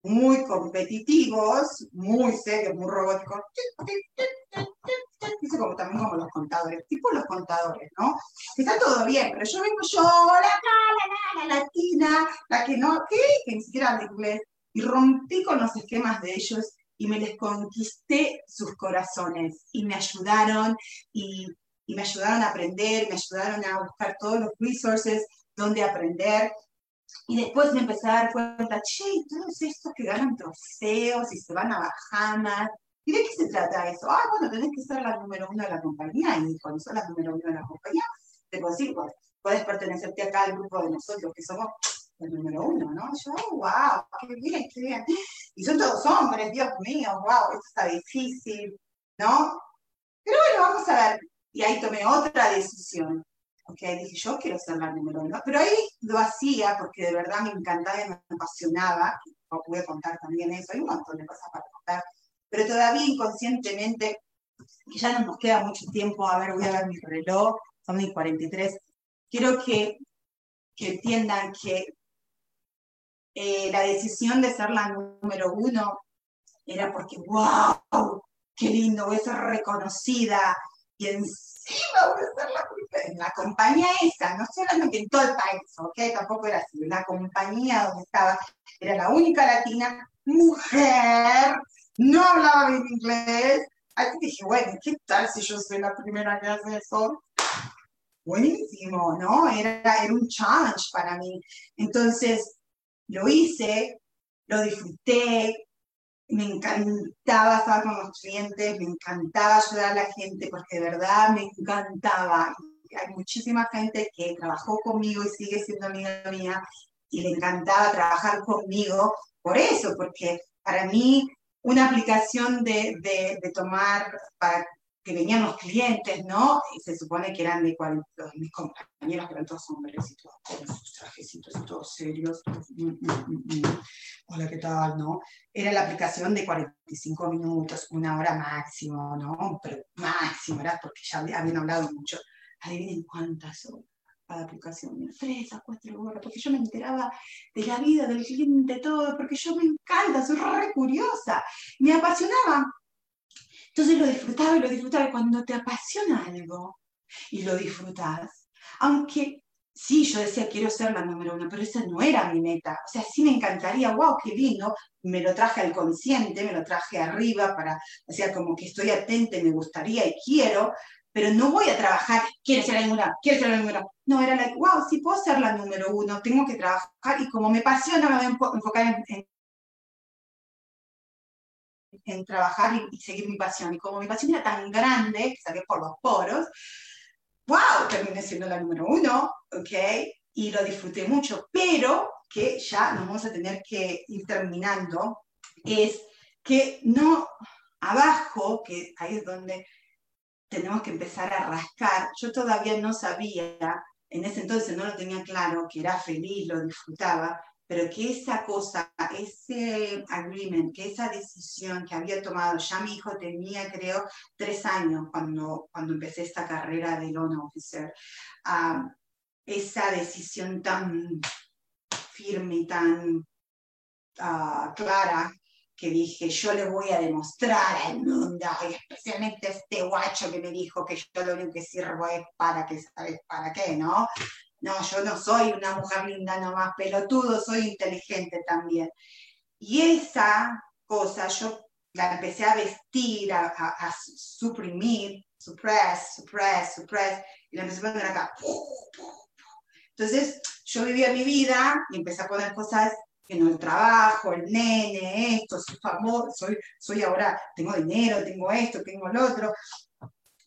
S1: muy competitivos, muy serios, muy robóticos? Dice como también como los contadores, tipo los contadores, ¿no? Está todo bien, pero yo vengo yo, la, la, la, latina, la que no, ¿qué? Que ni siquiera habla inglés, y rompí con los esquemas de ellos y me les conquisté sus corazones y me ayudaron y, me ayudaron a aprender, me ayudaron a buscar todos los resources donde aprender. Y después me empecé a dar cuenta, che, todos estos que ganan trofeos y se van a Bahamas, ¿y de qué se trata eso? Ah, bueno, tenés que ser la número uno de la compañía y cuando sos la número uno de la compañía, te consigo, puedes pertenecerte acá al grupo de nosotros que somos el número uno, ¿no? Yo, wow, qué bien, qué bien. Y son todos hombres, Dios mío, wow, esto está difícil, ¿no? Pero bueno, vamos a ver. Y ahí tomé otra decisión. Ok, dije, yo quiero ser la número uno. Pero ahí lo hacía porque de verdad me encantaba y me apasionaba. No pude contar también eso. Hay un montón de cosas para contar. Pero todavía inconscientemente, que ya no nos queda mucho tiempo, a ver, voy a ver mi reloj, son mis 43. Quiero que, que entiendan que eh, la decisión de ser la número uno era porque, wow, qué lindo, voy a ser reconocida y encima voy a ser la en la compañía esa, no estoy que en todo el país, ¿ok? Tampoco era así, la compañía donde estaba, era la única latina, mujer, no hablaba bien inglés, así dije, bueno, ¿qué tal si yo soy la primera que hace eso? Buenísimo, ¿no? Era, era un challenge para mí. Entonces, lo hice, lo disfruté, me encantaba estar con los clientes, me encantaba ayudar a la gente, porque de verdad me encantaba. Hay muchísima gente que trabajó conmigo y sigue siendo amiga mía y le encantaba trabajar conmigo por eso, porque para mí una aplicación de, de, tomar para que venían los clientes, ¿no? Y se supone que eran de mis compañeros, que eran todos hombres y todos con sus trajecitos y todos serios. Mm, mm, mm, Hola, ¿qué tal? ¿No? Era la aplicación de 45 minutos, una hora máximo, ¿no? Pero máximo, ¿verdad? Porque ya habían hablado mucho. Adivinen cuántas horas cada aplicación, tres a cuatro horas, porque yo me enteraba de la vida del cliente, todo, porque yo me encanta, soy re curiosa, me apasionaba entonces lo disfrutaba y lo disfrutaba. Y cuando te apasiona algo y lo disfrutas, aunque sí, yo decía, quiero ser la número uno, pero esa no era mi meta. O sea, sí me encantaría, wow, qué lindo, me lo traje al consciente, me lo traje arriba para, o sea, como que estoy atenta, me gustaría y quiero, pero no voy a trabajar, quiero ser la número uno, quiero ser la número uno. No, era like, wow, sí puedo ser la número uno, tengo que trabajar y como me apasiona, me voy a enfocar en en, trabajar y, seguir mi pasión. Y como mi pasión era tan grande, que saqué por los poros, wow, terminé siendo la número uno, ¿ok? Y lo disfruté mucho, pero que ya nos vamos a tener que ir terminando, es que no, abajo, que ahí es donde tenemos que empezar a rascar, yo todavía no sabía, en ese entonces no lo tenía claro, que era feliz, lo disfrutaba, pero que esa cosa, ese agreement, que esa decisión que había tomado, ya mi hijo tenía creo tres años cuando, cuando empecé esta carrera de loan officer, ah, esa decisión tan firme y tan ah, clara que dije, yo le voy a demostrar al mundo, y especialmente a este guacho que me dijo que yo lo único que sirvo es para que sabes para qué, ¿no? No, yo no soy una mujer linda nomás, pelotudo, soy inteligente también. Y esa cosa yo la empecé a vestir, a, suprimir, suppress, suppress, suppress, y la empecé a poner acá. Entonces, yo vivía mi vida y empecé a poner cosas en el trabajo, el nene, esto, soy famoso, soy, soy ahora, tengo dinero, tengo esto, tengo lo otro.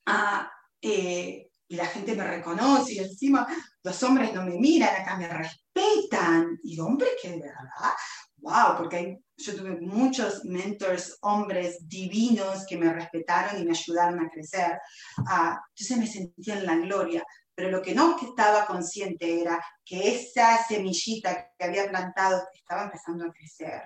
S1: Ah, eh, y la gente me reconoce y encima los hombres no me miran, acá me respetan. Y hombres que de verdad, wow, porque yo tuve muchos mentors, hombres divinos que me respetaron y me ayudaron a crecer. Entonces me sentía en la gloria pero lo que no estaba consciente era que esa semillita que había plantado estaba empezando a crecer.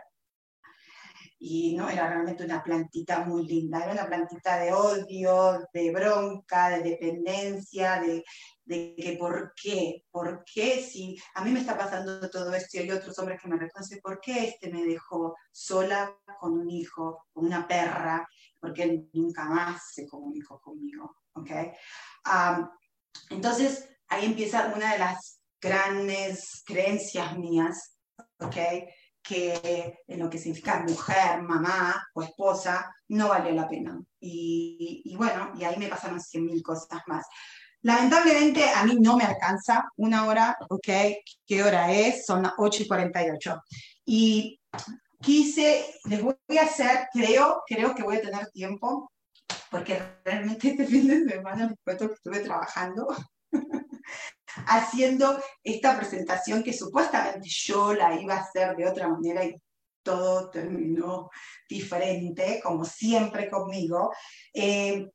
S1: Y no era realmente una plantita muy linda, era una plantita de odio, de bronca, de dependencia, de, de que por qué, por qué si a mí me está pasando todo esto y hay otros hombres que me reconocen, ¿por qué este me dejó sola con un hijo, con una perra? Porque él nunca más se comunicó conmigo, ¿ok? Entonces, ahí empieza una de las grandes creencias mías, ¿ok? Que en lo que significa mujer, mamá o esposa, no vale la pena. Y, bueno, y ahí me pasaron cien mil cosas más. Lamentablemente a mí no me alcanza una hora, ¿ok? ¿Qué hora es? Son las 8 y 48. Y quise, les voy a hacer, creo, creo que voy a tener tiempo porque realmente este fin de semana les cuento que estuve trabajando haciendo esta presentación que supuestamente yo la iba a hacer de otra manera y todo terminó diferente, como siempre conmigo. Eh,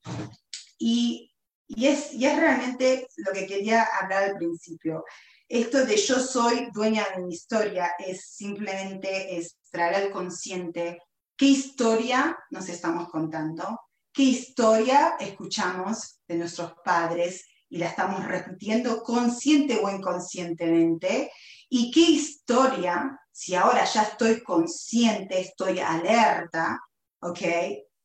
S1: y, y, es, y es realmente lo que quería hablar al principio. Esto de yo soy dueña de mi historia es simplemente es traer al consciente qué historia nos estamos contando, qué historia escuchamos de nuestros padres y la estamos repitiendo consciente o inconscientemente, y qué historia, si ahora ya estoy consciente, estoy alerta, ¿ok?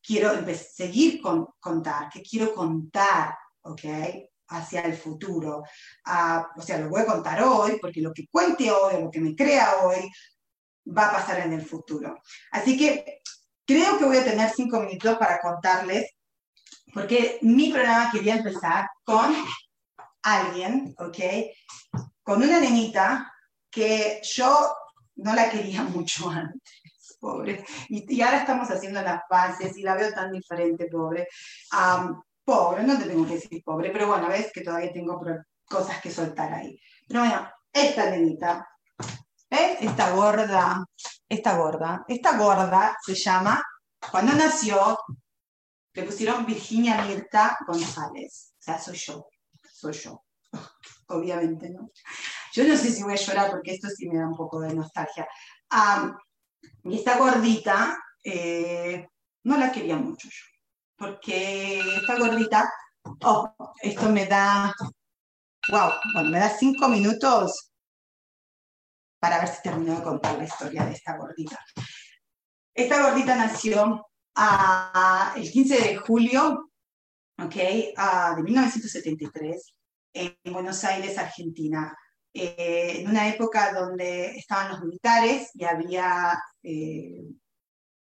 S1: Quiero seguir con contar, que quiero contar, ¿ok? Hacia el futuro. Ah, o sea, lo voy a contar hoy, porque lo que cuente hoy, lo que me crea hoy, va a pasar en el futuro. Así que Creo que voy a tener cinco minutos para contarles, porque mi programa quería empezar con alguien, ¿ok? Con una nenita que yo no la quería mucho antes, pobre. Y, ahora estamos haciendo las paces y la veo tan diferente, pobre. pobre, no te tengo que decir pobre, pero bueno, ves que todavía tengo cosas que soltar ahí. Pero bueno, esta nenita, ¿ves? Esta gorda, esta gorda. Esta gorda se llama, cuando nació, le pusieron Virginia Mirta González. O sea, soy yo, soy yo, obviamente, ¿no? Yo no sé si voy a llorar porque esto sí me da un poco de nostalgia. y esta gordita, eh, no la quería mucho yo, porque esta gordita, oh, esto me da, wow, bueno, me da cinco minutos para ver si termino de contar la historia de esta gordita. Esta gordita nació el 15 de julio okay, de 1973 en Buenos Aires, Argentina, eh, en una época donde estaban los militares y había, eh,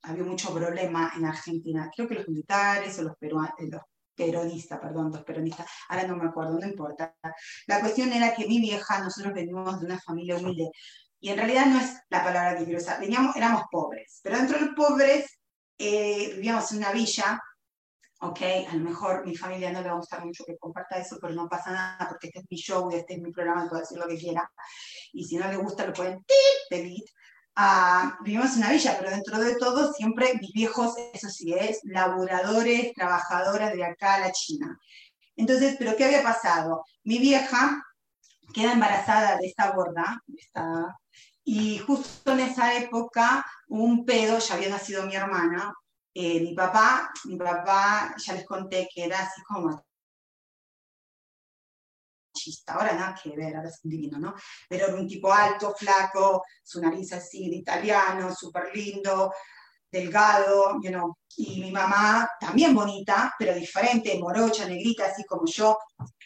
S1: había mucho problema en Argentina. Creo que los militares o los, peruanos, eh, los peronistas, perdón, los peronistas, ahora no me acuerdo, no importa. La cuestión era que mi vieja, nosotros venimos de una familia humilde, y en realidad no es la palabra que veníamos, éramos pobres, pero dentro de los pobres eh, vivíamos en una villa, ok, a lo mejor mi familia no le va a gustar mucho que comparta eso, pero no pasa nada porque este es mi show, este es mi programa, puedo decir lo que quiera. Y si no le gusta, lo pueden delete. Ah, vivimos en una villa, pero dentro de todo siempre mis viejos, eso sí, es laboradores, trabajadoras de acá a la China. Entonces, ¿pero qué había pasado? Mi vieja queda embarazada de esta gorda, y justo en esa época un pedo, ya había nacido mi hermana, eh, mi papá, mi papá, ya les conté que era así como ahora nada que ver, ahora es un divino, ¿no? Pero era un tipo alto, flaco, su nariz así de italiano, súper lindo, delgado, you know. y mi mamá también bonita, pero diferente, morocha, negrita, así como yo,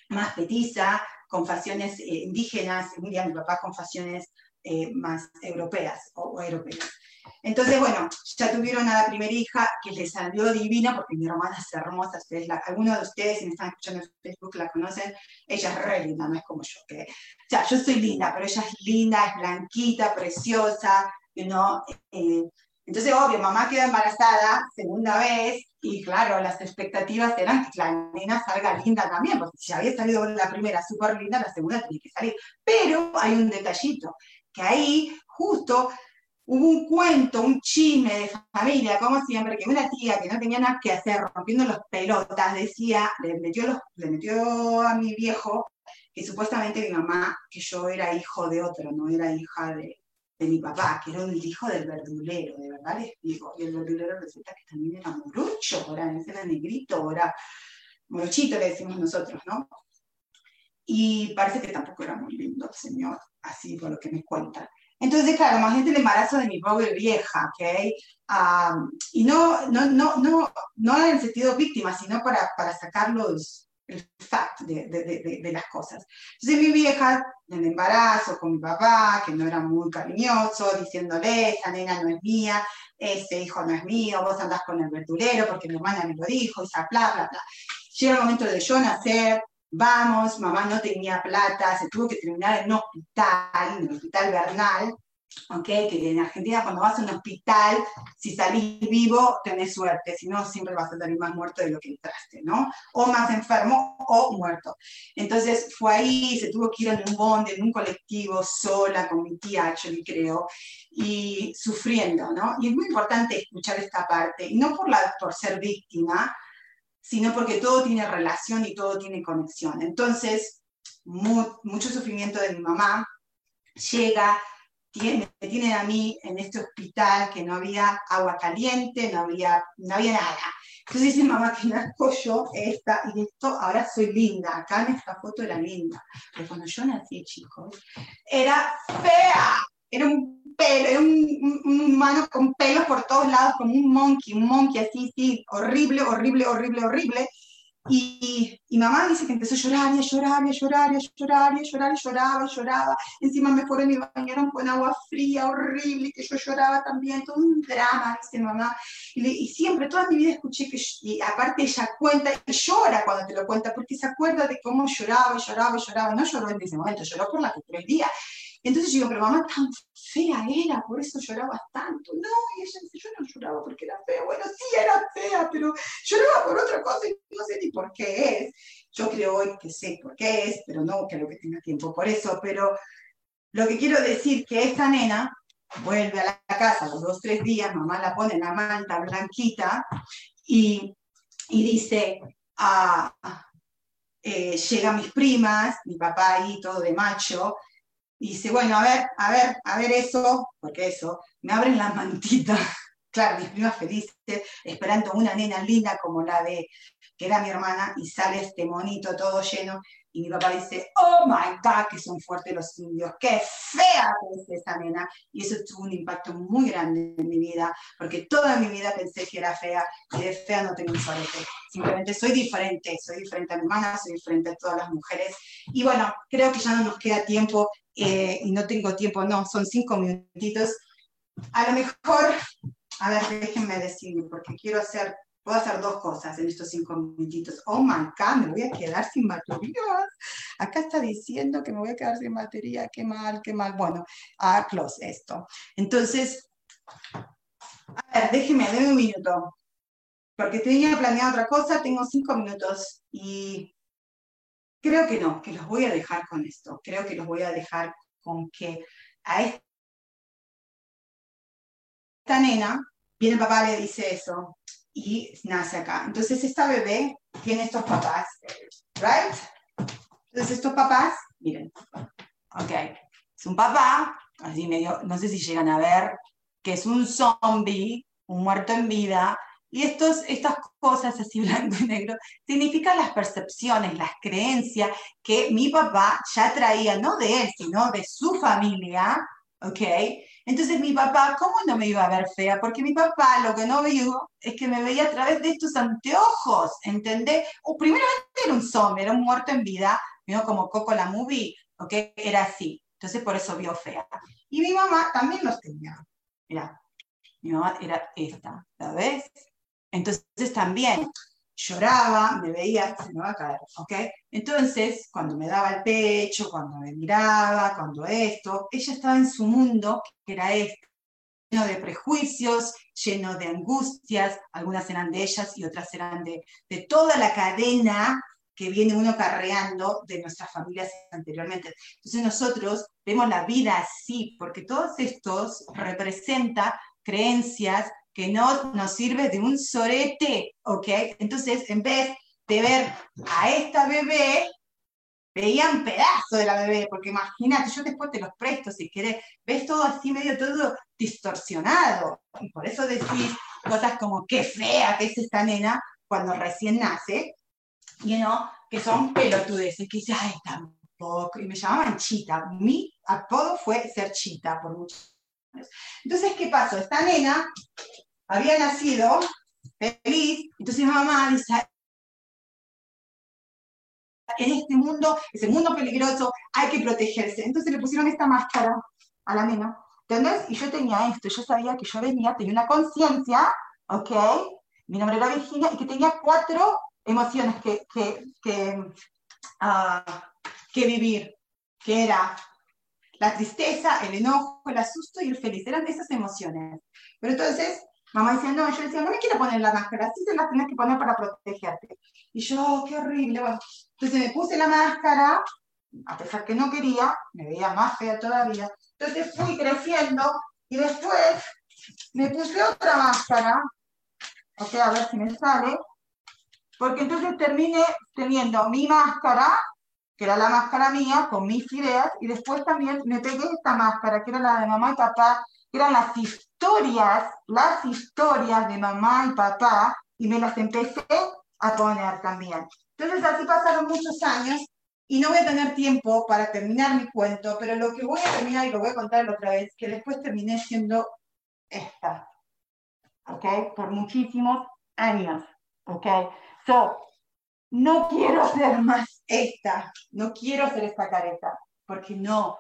S1: más petiza, con facciones eh, indígenas, y mi papá con facciones eh, más europeas o europeas. Entonces, bueno, ya tuvieron a la primera hija que les salió divina, porque mi hermana es hermosa, ustedes algunos de ustedes, si me están escuchando en Facebook, la conocen, ella es re linda, no es como yo, que, o sea, yo soy linda, pero ella es linda, es blanquita, preciosa, you know, eh, entonces, obvio, mamá queda embarazada, segunda vez, y claro, las expectativas eran que la nena salga linda también, porque si había salido la primera súper linda, la segunda tiene que salir. Pero hay un detallito, que ahí justo hubo un cuento, un chisme de familia, como siempre, que una tía que no tenía nada que hacer, rompiendo los pelotas, decía, le metió, a mi viejo que supuestamente mi mamá, que yo era hijo de otro, no era hija de, mi papá, que era un hijo del verdulero, de verdad les digo, y el verdulero resulta que también era morucho, ahora era negrito, ahora morochito le decimos nosotros, ¿no? Y parece que tampoco era muy lindo señor, así por lo que me cuentan. Entonces, claro, más gente el embarazo de mi pobre vieja, ¿ok? y no, no, no, no, no en el sentido víctima, sino para, para sacar los, el fact de, de, de, las cosas. Entonces mi vieja, en el embarazo con mi papá, que no era muy cariñoso, diciéndole, esa nena no es mía, ese hijo no es mío, vos andás con el verdulero porque mi hermana me lo dijo, y bla, bla, bla. Llega el momento de yo nacer, vamos, mamá no tenía plata, se tuvo que terminar en un hospital, en el hospital Bernal, ¿ok? Que en Argentina cuando vas a un hospital, si salís vivo, tenés suerte, si no, siempre vas a salir más muerto de lo que entraste, ¿no? O más enfermo o muerto. Entonces fue ahí, se tuvo que ir en un bonde, en un colectivo, sola, con mi tía, actually, creo, y sufriendo, ¿no? Y es muy importante escuchar esta parte, y no por, la, por ser víctima, sino porque todo tiene relación y todo tiene conexión. Entonces, mucho sufrimiento de mi mamá llega, tiene, me tienen a mí en este hospital que no había agua caliente, no había, no había nada. Entonces dice mamá que nazco yo esta y esto ahora soy linda. Acá en esta foto era linda. Pero cuando yo nací, chicos, era fea. Era un pelo, era un, humano con pelos por todos lados, como un monkey, un monkey así, sí, horrible, horrible, horrible, horrible. Y, y, mamá dice que empezó a llorar y a llorar y a llorar y a llorar y a llorar y lloraba lloraba. Encima me fueron y bañaron con agua fría, horrible, que yo lloraba también, todo un drama, dice mamá. Y, y siempre, toda mi vida escuché que, y aparte ella cuenta y llora cuando te lo cuenta, porque se acuerda de cómo lloraba y lloraba y lloraba. No lloró en ese momento, lloró por la que tres días. Entonces yo digo, pero mamá tan fea era, por eso llorabas tanto. No, y ella dice, yo no lloraba porque era fea. Bueno, sí era fea, pero lloraba por otra cosa y no sé ni por qué es. Yo creo hoy que sé por qué es, pero no creo que tenga tiempo por eso. Pero lo que quiero decir que esta nena vuelve a la casa los dos, tres días, mamá la pone en la manta blanquita y, y dice, ah, eh, llegan mis primas, mi papá ahí todo de macho, y dice, bueno, a ver, a ver, a ver eso, porque eso, me abren la mantita. Claro, mis primas felices, esperando una nena linda como la de, que era mi hermana, y sale este monito todo lleno, y mi papá dice, oh my God, que son fuertes los indios, qué fea es esa nena. Y eso tuvo un impacto muy grande en mi vida, porque toda mi vida pensé que era fea, y de fea no tengo un solete. Simplemente soy diferente, soy diferente a mi hermana, soy diferente a todas las mujeres. Y bueno, creo que ya no nos queda tiempo eh, y no tengo tiempo, no, son cinco minutitos. A lo mejor, a ver, déjenme decir, porque quiero hacer, puedo hacer dos cosas en estos cinco minutitos. Oh my God, me voy a quedar sin baterías. Acá está diciendo que me voy a quedar sin batería, qué mal, qué mal. Bueno, a close esto. Entonces, A ver, déjeme, déme un minuto. Porque tenía planeado otra cosa, tengo cinco minutos y creo que no, que los voy a dejar con esto. Creo que los voy a dejar con que a esta nena, viene el papá, le dice eso y nace acá. Entonces esta bebé tiene estos papás, ¿right? Entonces estos papás, miren, ok, es un papá, así medio, no sé si llegan a ver, que es un zombie, un muerto en vida, y estos, estas cosas así blanco y negro significan las percepciones, las creencias que mi papá ya traía, no de él, sino de su familia, ¿ok? Entonces mi papá, ¿cómo no me iba a ver fea? Porque mi papá lo que no vio es que me veía a través de estos anteojos, ¿entendés? O primero era un zombie, era un muerto en vida, ¿no? como Coco la movie, ¿ok? Era así. Entonces por eso vio fea. Y mi mamá también los tenía. Mira, mi mamá era esta, ¿la ves? Entonces también lloraba, me veía, se me va a caer, ¿ok? Entonces, cuando me daba el pecho, cuando me miraba, cuando esto, ella estaba en su mundo, que era este, lleno de prejuicios, lleno de angustias, algunas eran de ellas y otras eran de, de toda la cadena que viene uno carreando de nuestras familias anteriormente. Entonces nosotros vemos la vida así, porque todos estos representan creencias que no nos sirve de un sorete, ¿ok? Entonces, en vez de ver a esta bebé, veían pedazo de la bebé, porque imagínate, yo después te los presto si querés, ves todo así medio todo distorsionado, y por eso decís cosas como qué fea que es esta nena cuando recién nace, y no, que son pelotudeces, que dices, ay, tampoco, y me llamaban Chita, mi apodo fue ser Chita por muchos años. Entonces, ¿qué pasó? Esta nena había nacido feliz, entonces mamá dice, en este mundo, ese mundo peligroso, hay que protegerse. Entonces le pusieron esta máscara a la nena, ¿entendés? Y yo tenía esto, yo sabía que yo venía, tenía una conciencia, ¿ok? Mi nombre era Virginia y que tenía cuatro emociones que, que, que, ah, que vivir, que era la tristeza, el enojo, el asusto y el feliz. Eran esas emociones. Pero entonces Mamá decía, no, yo decía, no me quiero poner la máscara, sí se la tienes que poner para protegerte. Y yo, oh, qué horrible. Bueno, entonces me puse la máscara, a pesar que no quería, me veía más fea todavía. Entonces fui creciendo y después me puse otra máscara, ok, a ver si me sale, porque entonces terminé teniendo mi máscara, que era la máscara mía, con mis ideas, y después también me pegué esta máscara, que era la de mamá y papá, que eran las historias, las historias de mamá y papá, y me las empecé a poner también. Entonces así pasaron muchos años y no voy a tener tiempo para terminar mi cuento, pero lo que voy a terminar y lo voy a contar otra vez, que después terminé siendo esta, ¿ok? Por muchísimos años, ¿ok? So, no quiero ser más esta, no quiero ser esta careta, porque no,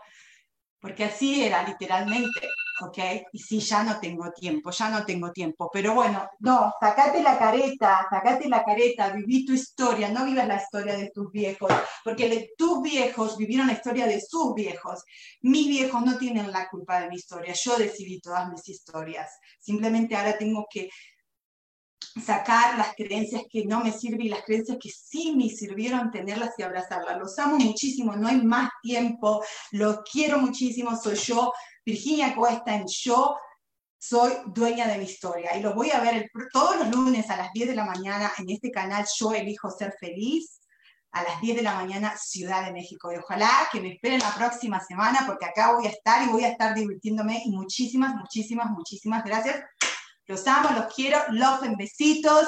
S1: porque así era literalmente. ¿Ok? Y sí, ya no tengo tiempo, ya no tengo tiempo. Pero bueno, no, sacate la careta, sacate la careta, viví tu historia, no vivas la historia de tus viejos, porque tus viejos vivieron la historia de sus viejos. Mis viejos no tienen la culpa de mi historia, yo decidí todas mis historias. Simplemente ahora tengo que sacar las creencias que no me sirven y las creencias que sí me sirvieron, tenerlas y abrazarlas. Los amo muchísimo, no hay más tiempo, los quiero muchísimo, soy yo, Virginia Cuesta en Yo soy dueña de mi historia y los voy a ver todos los lunes a las 10 de la mañana en este canal Yo elijo ser feliz a las 10 de la mañana Ciudad de México. Y ojalá que me esperen la próxima semana porque acá voy a estar y voy a estar divirtiéndome y muchísimas, muchísimas, muchísimas gracias. Los amo, los quiero, los en besitos.